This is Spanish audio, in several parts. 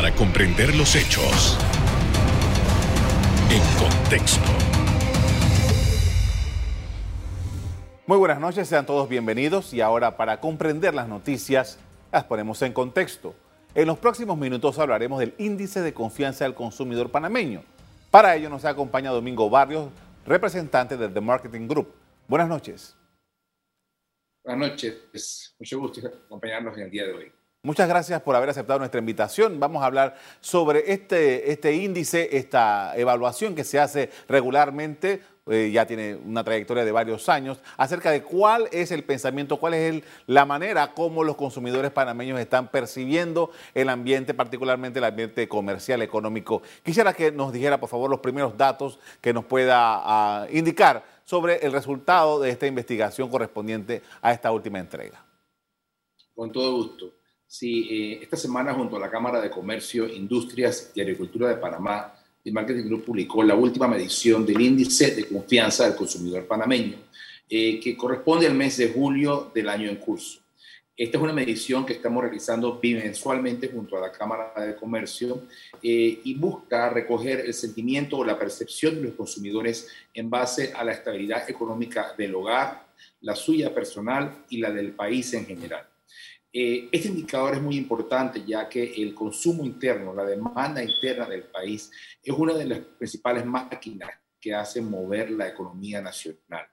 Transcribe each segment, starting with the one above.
para comprender los hechos en contexto. Muy buenas noches, sean todos bienvenidos y ahora para comprender las noticias las ponemos en contexto. En los próximos minutos hablaremos del índice de confianza del consumidor panameño. Para ello nos acompaña Domingo Barrios, representante del The Marketing Group. Buenas noches. Buenas noches, mucho gusto acompañarnos en el día de hoy. Muchas gracias por haber aceptado nuestra invitación. Vamos a hablar sobre este, este índice, esta evaluación que se hace regularmente, eh, ya tiene una trayectoria de varios años, acerca de cuál es el pensamiento, cuál es la manera como los consumidores panameños están percibiendo el ambiente, particularmente el ambiente comercial, económico. Quisiera que nos dijera, por favor, los primeros datos que nos pueda ah, indicar sobre el resultado de esta investigación correspondiente a esta última entrega. Con todo gusto. Sí, eh, esta semana junto a la Cámara de Comercio, Industrias y Agricultura de Panamá, el Marketing Group publicó la última medición del índice de confianza del consumidor panameño, eh, que corresponde al mes de julio del año en curso. Esta es una medición que estamos realizando bimensualmente junto a la Cámara de Comercio eh, y busca recoger el sentimiento o la percepción de los consumidores en base a la estabilidad económica del hogar, la suya personal y la del país en general. Eh, este indicador es muy importante ya que el consumo interno, la demanda interna del país, es una de las principales máquinas que hacen mover la economía nacional.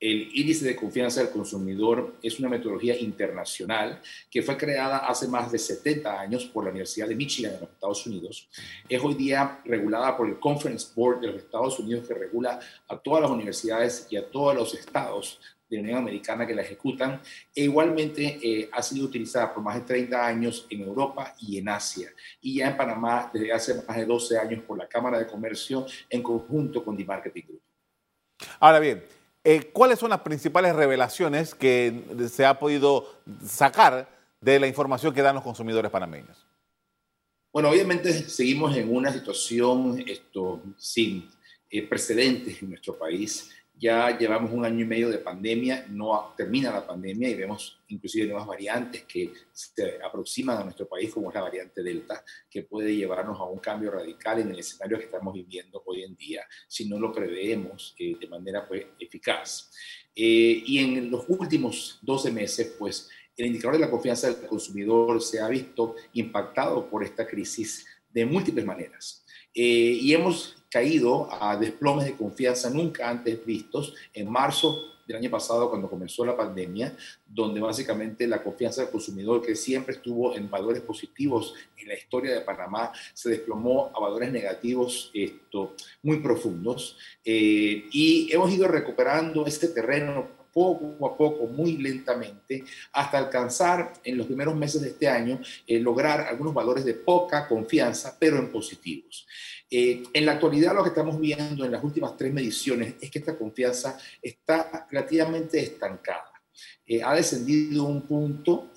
El índice de confianza del consumidor es una metodología internacional que fue creada hace más de 70 años por la Universidad de Michigan en los Estados Unidos. Es hoy día regulada por el Conference Board de los Estados Unidos que regula a todas las universidades y a todos los estados de la Unión Americana que la ejecutan e igualmente eh, ha sido utilizada por más de 30 años en Europa y en Asia y ya en Panamá desde hace más de 12 años por la Cámara de Comercio en conjunto con The Marketing Group. Ahora bien, eh, ¿cuáles son las principales revelaciones que se ha podido sacar de la información que dan los consumidores panameños? Bueno, obviamente seguimos en una situación esto, sin eh, precedentes en nuestro país. Ya llevamos un año y medio de pandemia, no termina la pandemia y vemos inclusive nuevas variantes que se aproximan a nuestro país, como es la variante Delta, que puede llevarnos a un cambio radical en el escenario que estamos viviendo hoy en día, si no lo preveemos eh, de manera pues, eficaz. Eh, y en los últimos 12 meses, pues el indicador de la confianza del consumidor se ha visto impactado por esta crisis de múltiples maneras. Eh, y hemos caído a desplomes de confianza nunca antes vistos en marzo del año pasado cuando comenzó la pandemia, donde básicamente la confianza del consumidor, que siempre estuvo en valores positivos en la historia de Panamá, se desplomó a valores negativos esto, muy profundos. Eh, y hemos ido recuperando este terreno poco a poco, muy lentamente, hasta alcanzar en los primeros meses de este año, eh, lograr algunos valores de poca confianza, pero en positivos. Eh, en la actualidad lo que estamos viendo en las últimas tres mediciones es que esta confianza está relativamente estancada. Eh, ha descendido un punto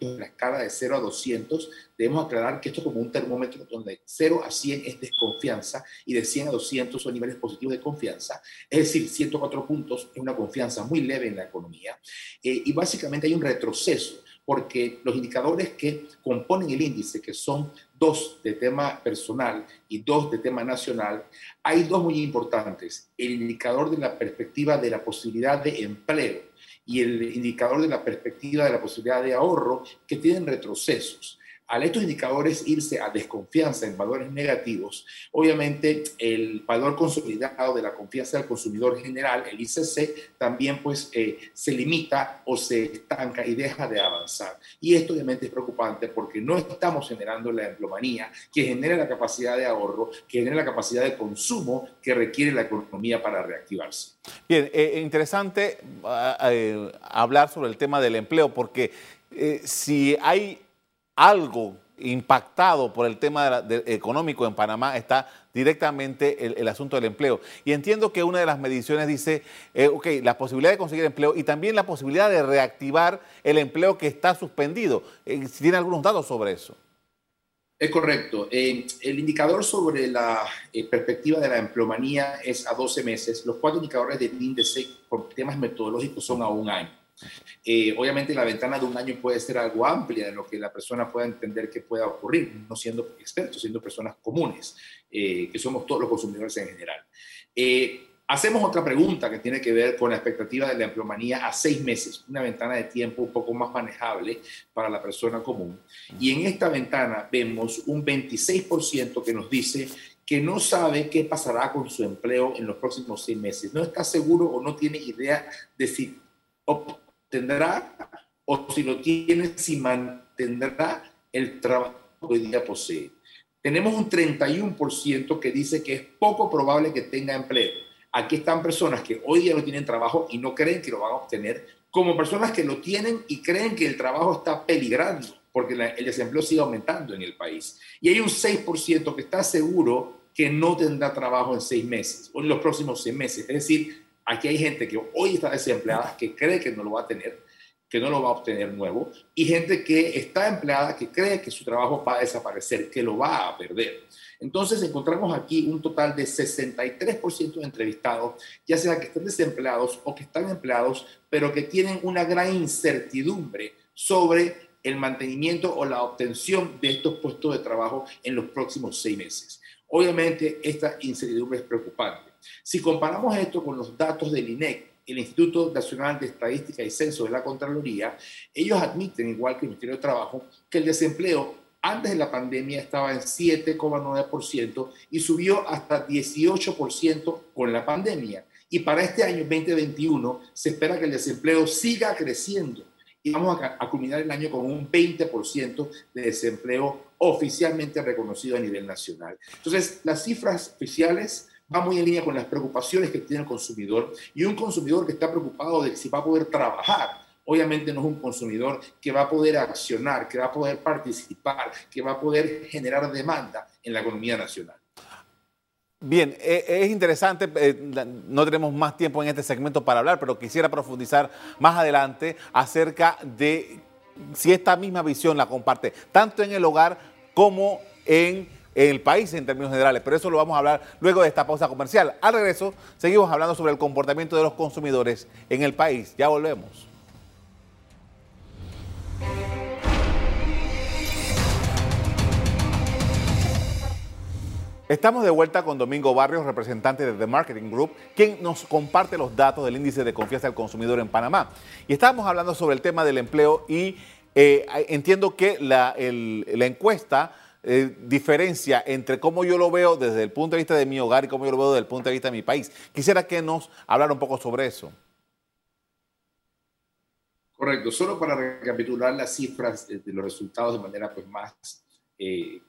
en la escala de 0 a 200, debemos aclarar que esto es como un termómetro donde 0 a 100 es desconfianza y de 100 a 200 son niveles positivos de confianza. Es decir, 104 puntos es una confianza muy leve en la economía. Eh, y básicamente hay un retroceso porque los indicadores que componen el índice, que son dos de tema personal y dos de tema nacional, hay dos muy importantes. El indicador de la perspectiva de la posibilidad de empleo y el indicador de la perspectiva de la posibilidad de ahorro que tienen retrocesos. Al estos indicadores irse a desconfianza en valores negativos, obviamente el valor consolidado de la confianza del consumidor general, el ICC, también pues eh, se limita o se estanca y deja de avanzar. Y esto obviamente es preocupante porque no estamos generando la emplomanía que genera la capacidad de ahorro, que genera la capacidad de consumo que requiere la economía para reactivarse. Bien, eh, interesante ah, eh, hablar sobre el tema del empleo porque si hay algo impactado por el tema económico en Panamá está directamente el, asunto del empleo. Y entiendo que una de las mediciones dice, eh, ok, la posibilidad de conseguir empleo y también la posibilidad de reactivar el empleo que está suspendido. Eh, tiene algunos datos sobre eso. Es correcto. Eh, el indicador sobre la perspectiva de la empleomanía es a 12 meses. Los cuatro indicadores del índice por temas metodológicos son a un año. Eh, obviamente la ventana de un año puede ser algo amplia en lo que la persona pueda entender que pueda ocurrir, no siendo expertos, siendo personas comunes, eh, que somos todos los consumidores en general. Eh, hacemos otra pregunta que tiene que ver con la expectativa de la empleomanía a seis meses, una ventana de tiempo un poco más manejable para la persona común. Y en esta ventana vemos un 26% que nos dice que no sabe qué pasará con su empleo en los próximos seis meses. No está seguro o no tiene idea de si obtendrá o si lo tiene, si mantendrá el trabajo que hoy día posee. Tenemos un 31% que dice que es poco probable que tenga empleo. Aquí están personas que hoy día no tienen trabajo y no creen que lo van a obtener, como personas que lo tienen y creen que el trabajo está peligrando porque el desempleo sigue aumentando en el país. Y hay un 6% que está seguro que no tendrá trabajo en seis meses o en los próximos seis meses. Es decir, aquí hay gente que hoy está desempleada, que cree que no lo va a tener, que no lo va a obtener nuevo, y gente que está empleada, que cree que su trabajo va a desaparecer, que lo va a perder. Entonces encontramos aquí un total de 63% de entrevistados, ya sea que estén desempleados o que están empleados, pero que tienen una gran incertidumbre sobre el mantenimiento o la obtención de estos puestos de trabajo en los próximos seis meses. Obviamente, esta incertidumbre es preocupante. Si comparamos esto con los datos del INEC, el Instituto Nacional de Estadística y Censo de la Contraloría, ellos admiten, igual que el Ministerio de Trabajo, que el desempleo antes de la pandemia estaba en 7,9% y subió hasta 18% con la pandemia. Y para este año 2021 se espera que el desempleo siga creciendo y vamos a, culminar el año con un 20% de desempleo oficialmente reconocido a nivel nacional. Entonces, las cifras oficiales van muy en línea con las preocupaciones que tiene el consumidor y un consumidor que está preocupado de si va a poder trabajar. Obviamente no es un consumidor que va a poder accionar, que va a poder participar, que va a poder generar demanda en la economía nacional. Bien, e, es interesante, eh, no tenemos más tiempo en este segmento para hablar, pero quisiera profundizar más adelante acerca de si esta misma visión la comparte tanto en el hogar como en el país en términos generales, pero eso lo vamos a hablar luego de esta pausa comercial. Al regreso, seguimos hablando sobre el comportamiento de los consumidores en el país. Ya volvemos. Estamos de vuelta con Domingo Barrios, representante de The Marketing Group, quien nos comparte los datos del índice de confianza del consumidor en Panamá. Y estábamos hablando sobre el tema del empleo y eh, entiendo que la, encuesta eh, diferencia entre cómo yo lo veo desde el punto de vista de mi hogar y cómo yo lo veo desde el punto de vista de mi país. Quisiera que nos hablara un poco sobre eso. Correcto. Solo para recapitular las cifras de, los resultados de manera pues, más eh,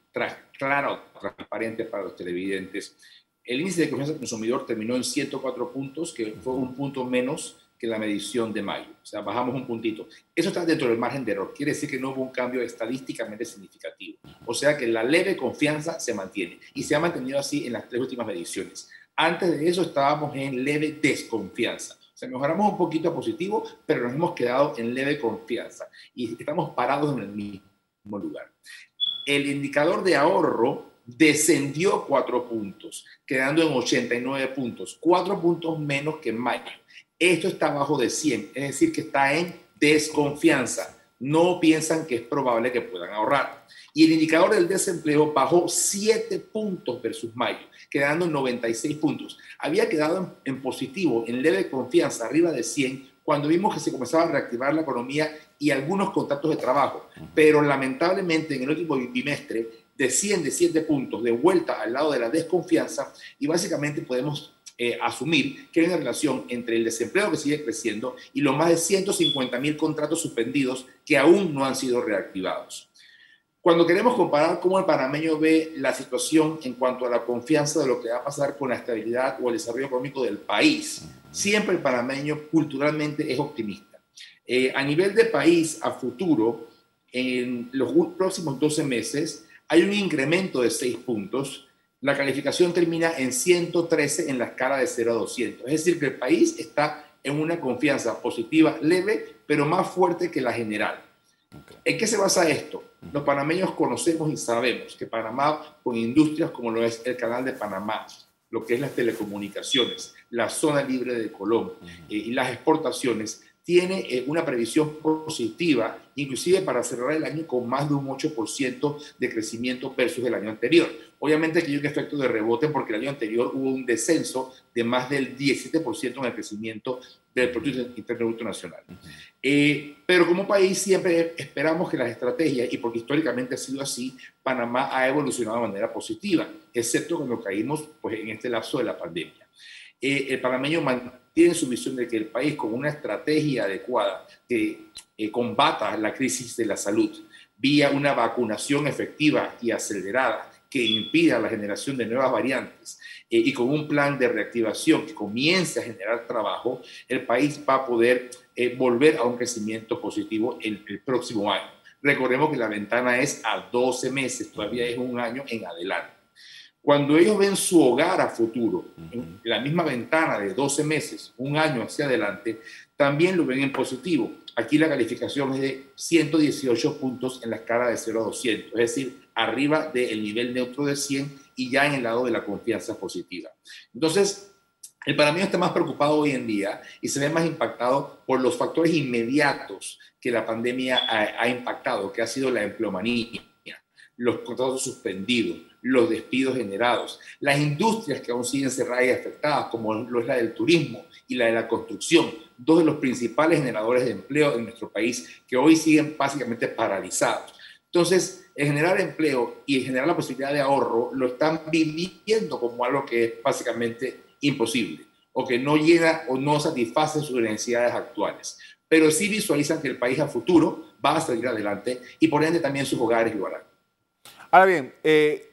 claro, transparente para los televidentes. El índice de confianza del consumidor terminó en 104 puntos, que fue un punto menos que la medición de mayo. O sea, bajamos un puntito. Eso está dentro del margen de error. Quiere decir que no hubo un cambio estadísticamente significativo. O sea que la leve confianza se mantiene y se ha mantenido así en las tres últimas mediciones. Antes de eso estábamos en leve desconfianza. O sea, mejoramos un poquito a positivo, pero nos hemos quedado en leve confianza y estamos parados en el mismo lugar el indicador de ahorro descendió cuatro puntos, quedando en 89 puntos, cuatro puntos menos que en mayo. Esto está abajo de 100, es decir, que está en desconfianza. No piensan que es probable que puedan ahorrar. Y el indicador del desempleo bajó 7 puntos versus mayo, quedando en 96 puntos. Había quedado en, positivo, en leve confianza, arriba de 100, cuando vimos que se comenzaba a reactivar la economía y algunos contratos de trabajo. Pero lamentablemente en el último bimestre desciende siete puntos de vuelta al lado de la desconfianza y básicamente podemos eh, asumir que hay una relación entre el desempleo que sigue creciendo y los más de 150 mil contratos suspendidos que aún no han sido reactivados. Cuando queremos comparar cómo el panameño ve la situación en cuanto a la confianza de lo que va a pasar con la estabilidad o el desarrollo económico del país, siempre el panameño culturalmente es optimista. Eh, a nivel de país, a futuro, en los próximos 12 meses, hay un incremento de 6 puntos. La calificación termina en 113 en la escala de 0 a 200. Es decir, que el país está en una confianza positiva leve, pero más fuerte que la general. ¿En qué se basa esto? Los panameños conocemos y sabemos que Panamá, con industrias como lo es el canal de Panamá, lo que es las telecomunicaciones, la zona libre de Colón eh, y las exportaciones, tiene eh, una previsión positiva, inclusive para cerrar el año con más de un 8% de crecimiento versus el año anterior. Obviamente que hay un efecto de rebote porque el año anterior hubo un descenso de más del 17% en el crecimiento del Producto Interno Bruto Nacional. Eh, pero como país siempre esperamos que las estrategias, y porque históricamente ha sido así, Panamá ha evolucionado de manera positiva, excepto cuando caímos pues, en este lapso de la pandemia. Eh, el panameño mantiene su visión de que el país con una estrategia adecuada que eh, combata la crisis de la salud vía una vacunación efectiva y acelerada que impida la generación de nuevas variantes eh, y con un plan de reactivación que comience a generar trabajo, el país va a poder eh, volver a un crecimiento positivo el, el próximo año. Recordemos que la ventana es a 12 meses, todavía es un año en adelante. Cuando ellos ven su hogar a futuro, en la misma ventana de 12 meses, un año hacia adelante, también lo ven en positivo. Aquí la calificación es de 118 puntos en la escala de 0 a 200, es decir, arriba del nivel neutro de 100 y ya en el lado de la confianza positiva. Entonces, el panameño está más preocupado hoy en día y se ve más impactado por los factores inmediatos que la pandemia ha, ha impactado, que ha sido la empleomanía, los contratos suspendidos, los despidos generados, las industrias que aún siguen cerradas y afectadas, como lo es la del turismo y la de la construcción, dos de los principales generadores de empleo en nuestro país, que hoy siguen básicamente paralizados. Entonces, el generar empleo y el generar la posibilidad de ahorro lo están viviendo como algo que es básicamente imposible o que no llega o no satisface sus necesidades actuales. Pero sí visualizan que el país a futuro va a salir adelante y por ende también sus hogares lo harán. Ahora bien, eh,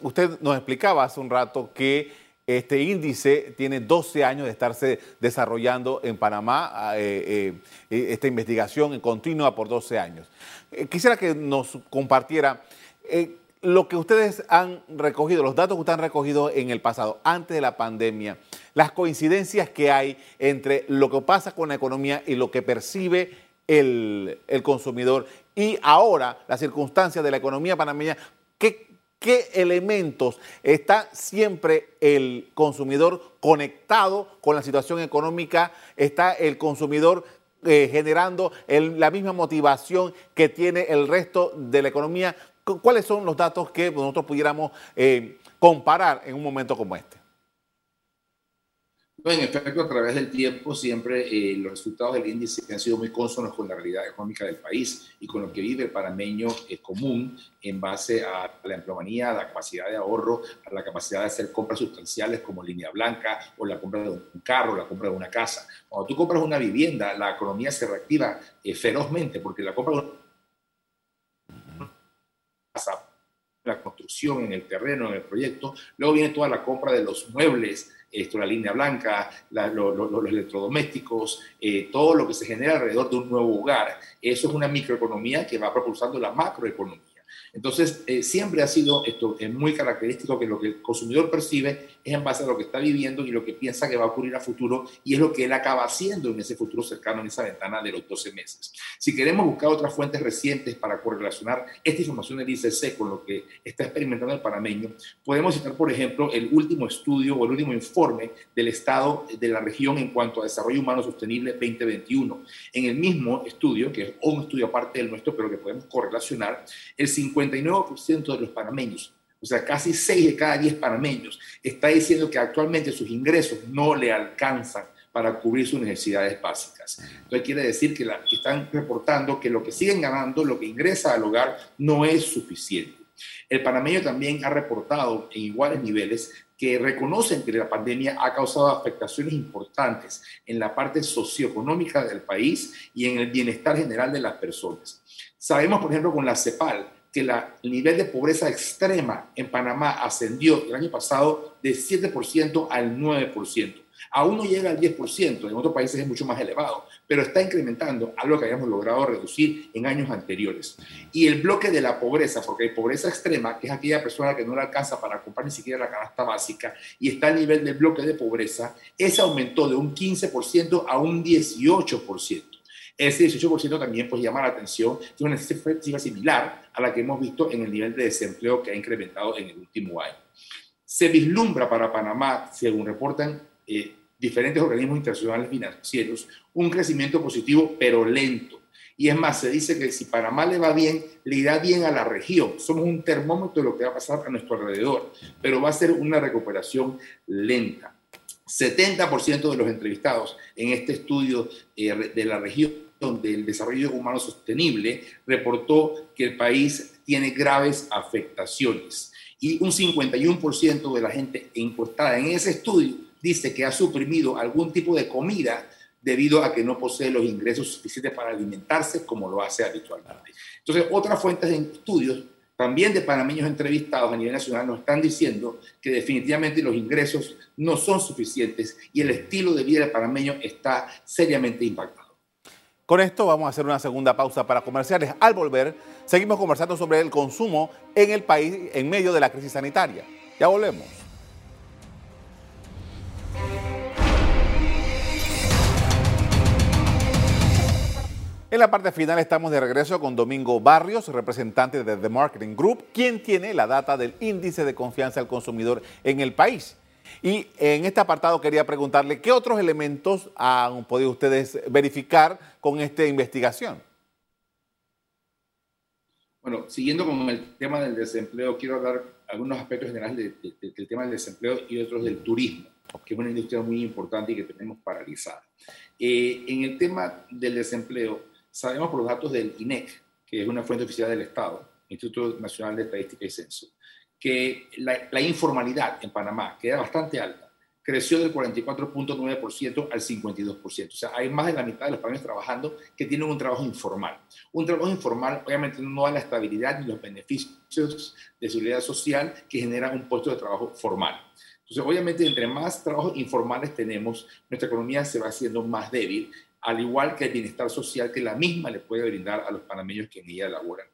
usted nos explicaba hace un rato que este índice tiene 12 años de estarse desarrollando en Panamá, ah, eh, eh, esta investigación en continua por 12 años. Eh, quisiera que nos compartiera lo que ustedes han recogido, los datos que ustedes han recogido en el pasado, antes de la pandemia, las coincidencias que hay entre lo que pasa con la economía y lo que percibe el, el consumidor y ahora las circunstancias de la economía panameña. ¿Qué, qué elementos está siempre el consumidor conectado con la situación económica, está el consumidor eh, generando la misma motivación que tiene el resto de la economía. ¿Cuáles son los datos que nosotros pudiéramos eh, comparar en un momento como este? En efecto, a través del tiempo siempre eh, los resultados del índice han sido muy consonos con la realidad económica del país y con lo que vive el panameño eh, común en base a la empleomanía, a la capacidad de ahorro, a la capacidad de hacer compras sustanciales como línea blanca o la compra de un carro, la compra de una casa. Cuando tú compras una vivienda, la economía se reactiva eh, ferozmente porque la compra de una casa, la construcción en el terreno, en el proyecto, luego viene toda la compra de los muebles, esto, la línea blanca, los electrodomésticos, eh, todo lo que se genera alrededor de un nuevo hogar. Eso es una microeconomía que va propulsando la macroeconomía. Entonces, eh, siempre ha sido esto es muy característico que lo que el consumidor percibe es en base a lo que está viviendo y lo que piensa que va a ocurrir a futuro y es lo que él acaba haciendo en ese futuro cercano, en esa ventana de los 12 meses. Si queremos buscar otras fuentes recientes para correlacionar esta información del ICC con lo que está experimentando el panameño, podemos citar, por ejemplo, el último estudio o el último informe del Estado de la región en cuanto a desarrollo humano sostenible 2021. En el mismo estudio, que es un estudio aparte del nuestro, pero que podemos correlacionar, el 59% de los panameños o sea, casi 6 de cada 10 panameños, está diciendo que actualmente sus ingresos no le alcanzan para cubrir sus necesidades básicas. Entonces quiere decir que, la, que están reportando que lo que siguen ganando, lo que ingresa al hogar, no es suficiente. El panameño también ha reportado en iguales niveles que reconocen que la pandemia ha causado afectaciones importantes en la parte socioeconómica del país y en el bienestar general de las personas. Sabemos, por ejemplo, con la CEPAL, que el nivel de pobreza extrema en Panamá ascendió el año pasado de 7% al 9%. Aún no llega al 10%, en otros países es mucho más elevado, pero está incrementando algo que habíamos logrado reducir en años anteriores. Y el bloque de la pobreza, porque hay pobreza extrema, que es aquella persona que no le alcanza para comprar ni siquiera la canasta básica, y está al nivel del bloque de pobreza, ese aumentó de un 15% a un 18%. Ese 18% también pues, llama la atención, es una cifra similar a la que hemos visto en el nivel de desempleo que ha incrementado en el último año. Se vislumbra para Panamá, según reportan eh, diferentes organismos internacionales financieros, un crecimiento positivo pero lento. Y es más, se dice que si Panamá le va bien, le irá bien a la región. Somos un termómetro de lo que va a pasar a nuestro alrededor, pero va a ser una recuperación lenta. 70% de los entrevistados en este estudio eh, de la región del desarrollo humano sostenible reportó que el país tiene graves afectaciones y un 51% de la gente encuestada en ese estudio dice que ha suprimido algún tipo de comida debido a que no posee los ingresos suficientes para alimentarse como lo hace habitualmente. Entonces, otras fuentes de estudios, también de panameños entrevistados a nivel nacional, nos están diciendo que definitivamente los ingresos no son suficientes y el estilo de vida del panameño está seriamente impactado. Con esto vamos a hacer una segunda pausa para comerciales. Al volver, seguimos conversando sobre el consumo en el país en medio de la crisis sanitaria. Ya volvemos. En la parte final estamos de regreso con Domingo Barrios, representante de The Marketing Group, quien tiene la data del índice de confianza del consumidor en el país. Y en este apartado quería preguntarle qué otros elementos han podido ustedes verificar con esta investigación. Bueno, siguiendo con el tema del desempleo, quiero hablar algunos aspectos generales del tema del desempleo y otros del turismo, que es una industria muy importante y que tenemos paralizada. Eh, en el tema del desempleo, sabemos por los datos del INEC, que es una fuente oficial del Estado, Instituto Nacional de Estadística y Censo, que la, informalidad en Panamá, que era bastante alta, creció del 44.9% al 52%. O sea, hay más de la mitad de los panameños trabajando que tienen un trabajo informal. Un trabajo informal obviamente no da la estabilidad ni los beneficios de seguridad social que genera un puesto de trabajo formal. Entonces, obviamente, entre más trabajos informales tenemos, nuestra economía se va haciendo más débil, al igual que el bienestar social que la misma le puede brindar a los panameños que en ella laboran.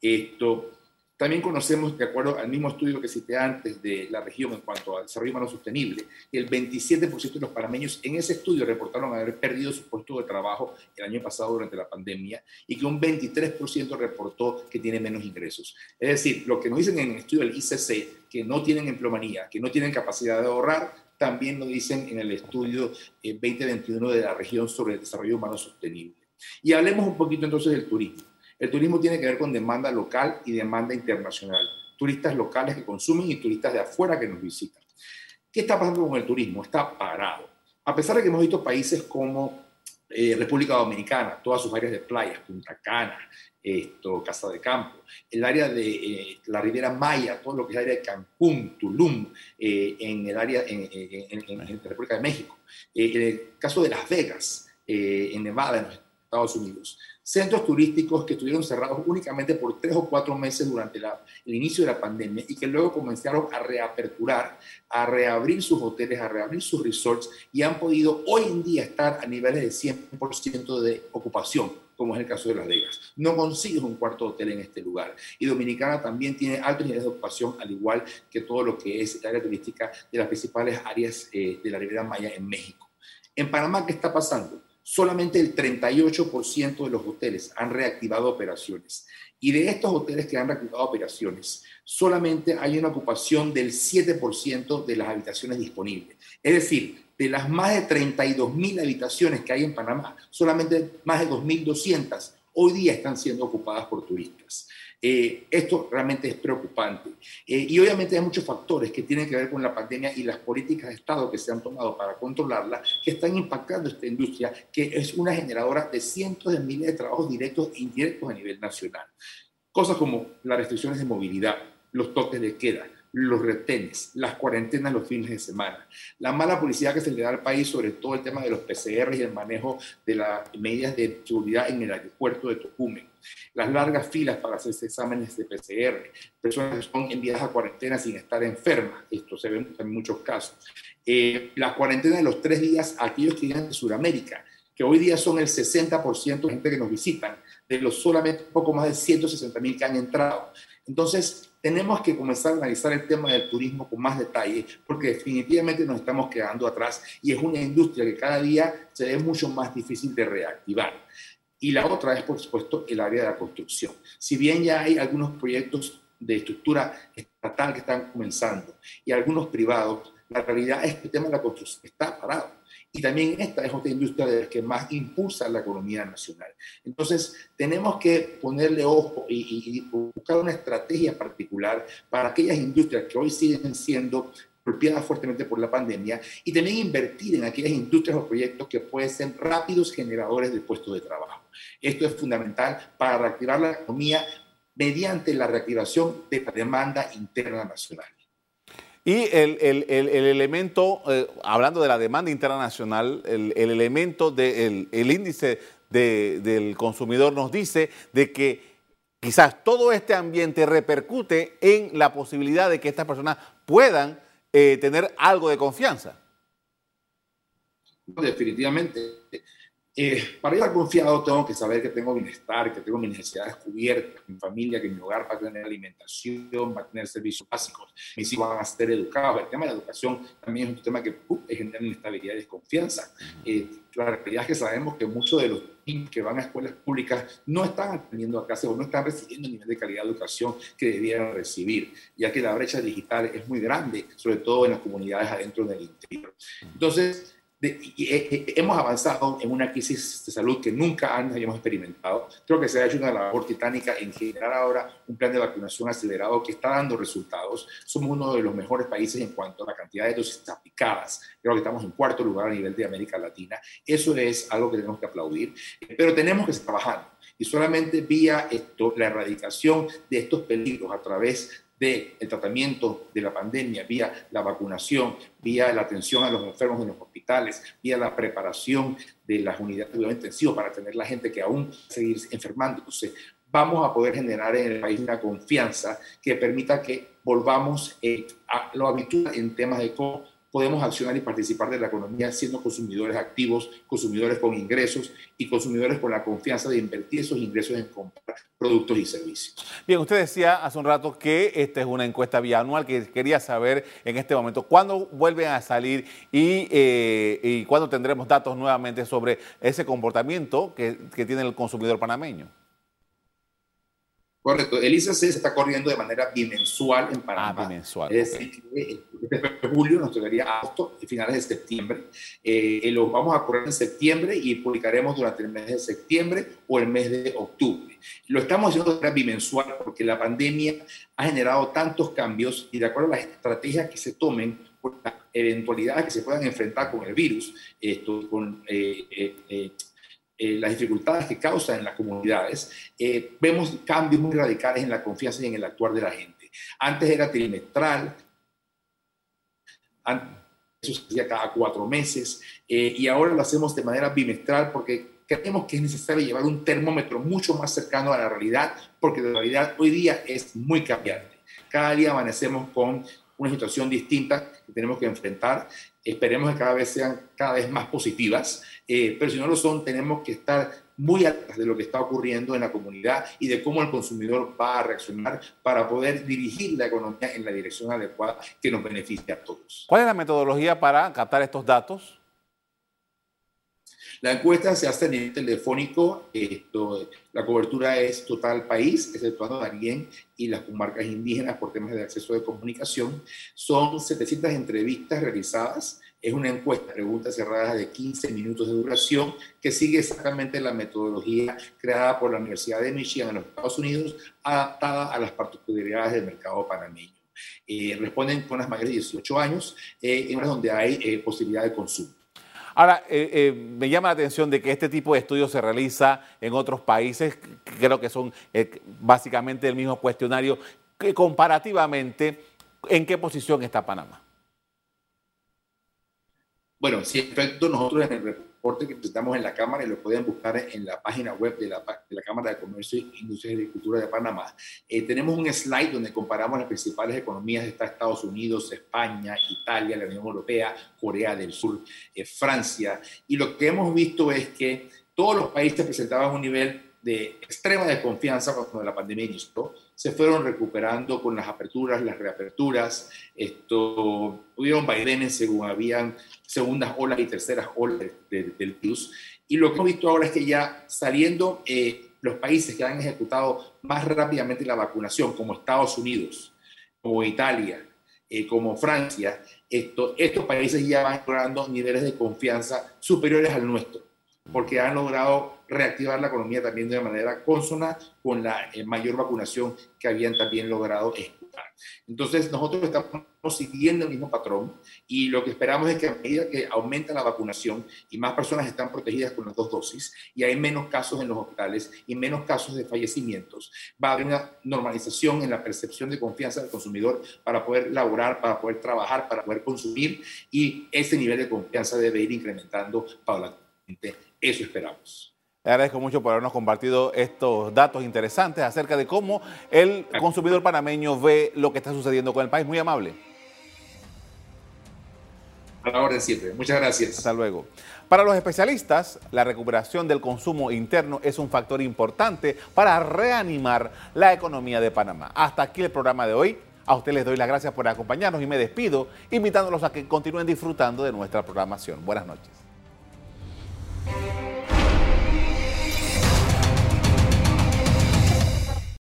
Esto, también conocemos, de acuerdo al mismo estudio que cité antes de la región en cuanto al desarrollo humano sostenible, que el 27% de los panameños en ese estudio reportaron haber perdido su puesto de trabajo el año pasado durante la pandemia y que un 23% reportó que tiene menos ingresos. Es decir, lo que nos dicen en el estudio del ICC, que no tienen empleomanía, que no tienen capacidad de ahorrar, también lo dicen en el estudio 2021 eh, de la región sobre el desarrollo humano sostenible. Y hablemos un poquito entonces del turismo. El turismo tiene que ver con demanda local y demanda internacional. Turistas locales que consumen y turistas de afuera que nos visitan. ¿Qué está pasando con el turismo? Está parado. A pesar de que hemos visto países como eh, República Dominicana, todas sus áreas de playas, Punta Cana, esto, Casa de Campo, el área de eh, la Riviera Maya, todo lo que es el área de Cancún, Tulum, eh, en el área en, en, República de México, en el caso de Las Vegas, en Nevada, en los Estados Unidos centros turísticos que estuvieron cerrados únicamente por tres o cuatro meses durante el inicio de la pandemia y que luego comenzaron a reaperturar, a reabrir sus hoteles, a reabrir sus resorts y han podido hoy en día estar a niveles de 100% de ocupación, como es el caso de Las Vegas. No consigues un cuarto hotel en este lugar. Y Dominicana también tiene altos niveles de ocupación, al igual que todo lo que es el área turística de las principales áreas eh, de la Riviera Maya en México. En Panamá, ¿qué está pasando? Solamente el 38% de los hoteles han reactivado operaciones. Y de estos hoteles que han reactivado operaciones, solamente hay una ocupación del 7% de las habitaciones disponibles. Es decir, de las más de 32 mil habitaciones que hay en Panamá, solamente más de 2.200 hoy día están siendo ocupadas por turistas. Eh, esto realmente es preocupante. Eh, y obviamente hay muchos factores que tienen que ver con la pandemia y las políticas de Estado que se han tomado para controlarla, que están impactando esta industria, que es una generadora de cientos de miles de trabajos directos e indirectos a nivel nacional. Cosas como las restricciones de movilidad, los toques de queda, los retenes, las cuarentenas los fines de semana, la mala publicidad que se le da al país sobre todo el tema de los PCR y el manejo de las medidas de seguridad en el aeropuerto de Tocumen, las largas filas para hacerse exámenes de PCR, personas que son enviadas a cuarentena sin estar enfermas, esto se ve en muchos casos, eh, la cuarentena de los tres días aquellos que vienen de Sudamérica, que hoy día son el 60% de gente que nos visitan, de los solamente poco más de 160 mil que han entrado. Entonces, tenemos que comenzar a analizar el tema del turismo con más detalle, porque definitivamente nos estamos quedando atrás y es una industria que cada día se ve mucho más difícil de reactivar. Y la otra es, por supuesto, el área de la construcción. Si bien ya hay algunos proyectos de estructura estatal que están comenzando y algunos privados, la realidad es que el tema de la construcción está parado. y también esta es otra industria de las que más impulsa la economía nacional. Entonces, tenemos que ponerle ojo y, y buscar una estrategia particular para aquellas industrias que hoy siguen siendo golpeadas fuertemente por la pandemia y también invertir en aquellas industrias o proyectos que pueden ser rápidos generadores de puestos de trabajo. Esto es fundamental para reactivar la economía mediante la reactivación de la demanda interna nacional. Y el, el, el, elemento, eh, hablando de la demanda interna nacional, el, elemento del índice de, del consumidor nos dice de que quizás todo este ambiente repercute en la posibilidad de que estas personas puedan eh, tener algo de confianza. Definitivamente. Eh, para estar confiado tengo que saber que tengo bienestar, que tengo mis necesidades cubiertas, mi familia, que mi hogar va a tener alimentación, va a tener servicios básicos, mis hijos van a ser educados. El tema de la educación también es un tema que uh, genera inestabilidad y desconfianza. Eh, la realidad es que sabemos que muchos de los niños que van a escuelas públicas no están atendiendo a clases o no están recibiendo el nivel de calidad de educación que debieran recibir, ya que la brecha digital es muy grande, sobre todo en las comunidades adentro del interior. Entonces, y, hemos avanzado en una crisis de salud que nunca antes habíamos experimentado. Creo que se ha hecho una labor titánica en generar ahora un plan de vacunación acelerado que está dando resultados. Somos uno de los mejores países en cuanto a la cantidad de dosis aplicadas. Creo que estamos en cuarto lugar a nivel de América Latina. Eso es algo que tenemos que aplaudir, pero tenemos que trabajando. Y solamente vía esto, la erradicación de estos peligros a través del tratamiento de la pandemia, vía la vacunación, vía la atención a los enfermos en los hospitales, vía la preparación de las unidades de cuidado intensivo para tener la gente que aún seguir enfermándose, vamos a poder generar en el país una confianza que permita que volvamos eh, a lo habitual en temas de cómo podemos accionar y participar de la economía siendo consumidores activos, consumidores con ingresos y consumidores con la confianza de invertir esos ingresos en comprar productos y servicios. Bien, usted decía hace un rato que esta es una encuesta bianual que quería saber en este momento cuándo vuelven a salir y, eh, cuándo tendremos datos nuevamente sobre ese comportamiento que tiene el consumidor panameño. Correcto. El ICC se está corriendo de manera bimensual en Panamá. Ah, bimensual. Es decir, desde julio nos tocaría agosto y finales de septiembre. Eh, lo vamos a correr en septiembre y publicaremos durante el mes de septiembre o el mes de octubre. Lo estamos haciendo de manera bimensual porque la pandemia ha generado tantos cambios y de acuerdo a las estrategias que se tomen, por las eventualidades que se puedan enfrentar con el virus, esto, con eh, eh, eh, las dificultades que causa en las comunidades, eh, vemos cambios muy radicales en la confianza y en el actuar de la gente. Antes era trimestral, antes hacía cada cuatro meses, eh, y ahora lo hacemos de manera bimestral porque creemos que es necesario llevar un termómetro mucho más cercano a la realidad, porque la realidad hoy día es muy cambiante. Cada día amanecemos con una situación distinta que tenemos que enfrentar. Esperemos que cada vez sean cada vez más positivas, eh, pero si no lo son, tenemos que estar muy atrás de lo que está ocurriendo en la comunidad y de cómo el consumidor va a reaccionar para poder dirigir la economía en la dirección adecuada que nos beneficie a todos. ¿Cuál es la metodología para captar estos datos? La encuesta se hace a nivel telefónico, esto, la cobertura es total país, exceptuando Darien y las comarcas indígenas por temas de acceso de comunicación. Son 700 entrevistas realizadas, es una encuesta, preguntas cerradas de 15 minutos de duración, que sigue exactamente la metodología creada por la Universidad de Michigan en los Estados Unidos, adaptada a las particularidades del mercado panameño. Eh, responden con las mayores de 18 años, eh, en donde hay eh, posibilidad de consumo. Ahora, eh, eh, me llama la atención de que este tipo de estudios se realiza en otros países, creo que son eh, básicamente el mismo cuestionario, que comparativamente, ¿en qué posición está Panamá? Bueno, si en efecto nosotros en reporte que presentamos en la Cámara y lo pueden buscar en la página web de la, de la Cámara de Comercio, Industria y Agricultura de Panamá. Eh, tenemos un slide donde comparamos las principales economías de Estados Unidos, España, Italia, la Unión Europea, Corea del Sur, eh, Francia. Y lo que hemos visto es que todos los países presentaban un nivel de extrema desconfianza cuando la pandemia inició, se fueron recuperando con las aperturas, las reaperturas, esto, hubieron vaivenes según habían segundas olas y terceras olas del virus, y lo que hemos visto ahora es que ya saliendo eh, los países que han ejecutado más rápidamente la vacunación, como Estados Unidos, como Italia, eh, como Francia, esto, estos países ya van logrando niveles de confianza superiores al nuestro, porque han logrado reactivar la economía también de una manera consona con la eh, mayor vacunación que habían también logrado entonces, nosotros estamos siguiendo el mismo patrón y lo que esperamos es que a medida que aumenta la vacunación y más personas están protegidas con las dos dosis y hay menos casos en los hospitales y menos casos de fallecimientos, va a haber una normalización en la percepción de confianza del consumidor para poder laborar, para poder trabajar, para poder consumir y ese nivel de confianza debe ir incrementando paulatinamente. Eso esperamos. Le agradezco mucho por habernos compartido estos datos interesantes acerca de cómo el consumidor panameño ve lo que está sucediendo con el país. Muy amable. A la orden siempre. Muchas gracias. Hasta luego. Para los especialistas, la recuperación del consumo interno es un factor importante para reanimar la economía de Panamá. Hasta aquí el programa de hoy. A ustedes les doy las gracias por acompañarnos y me despido, invitándolos a que continúen disfrutando de nuestra programación. Buenas noches.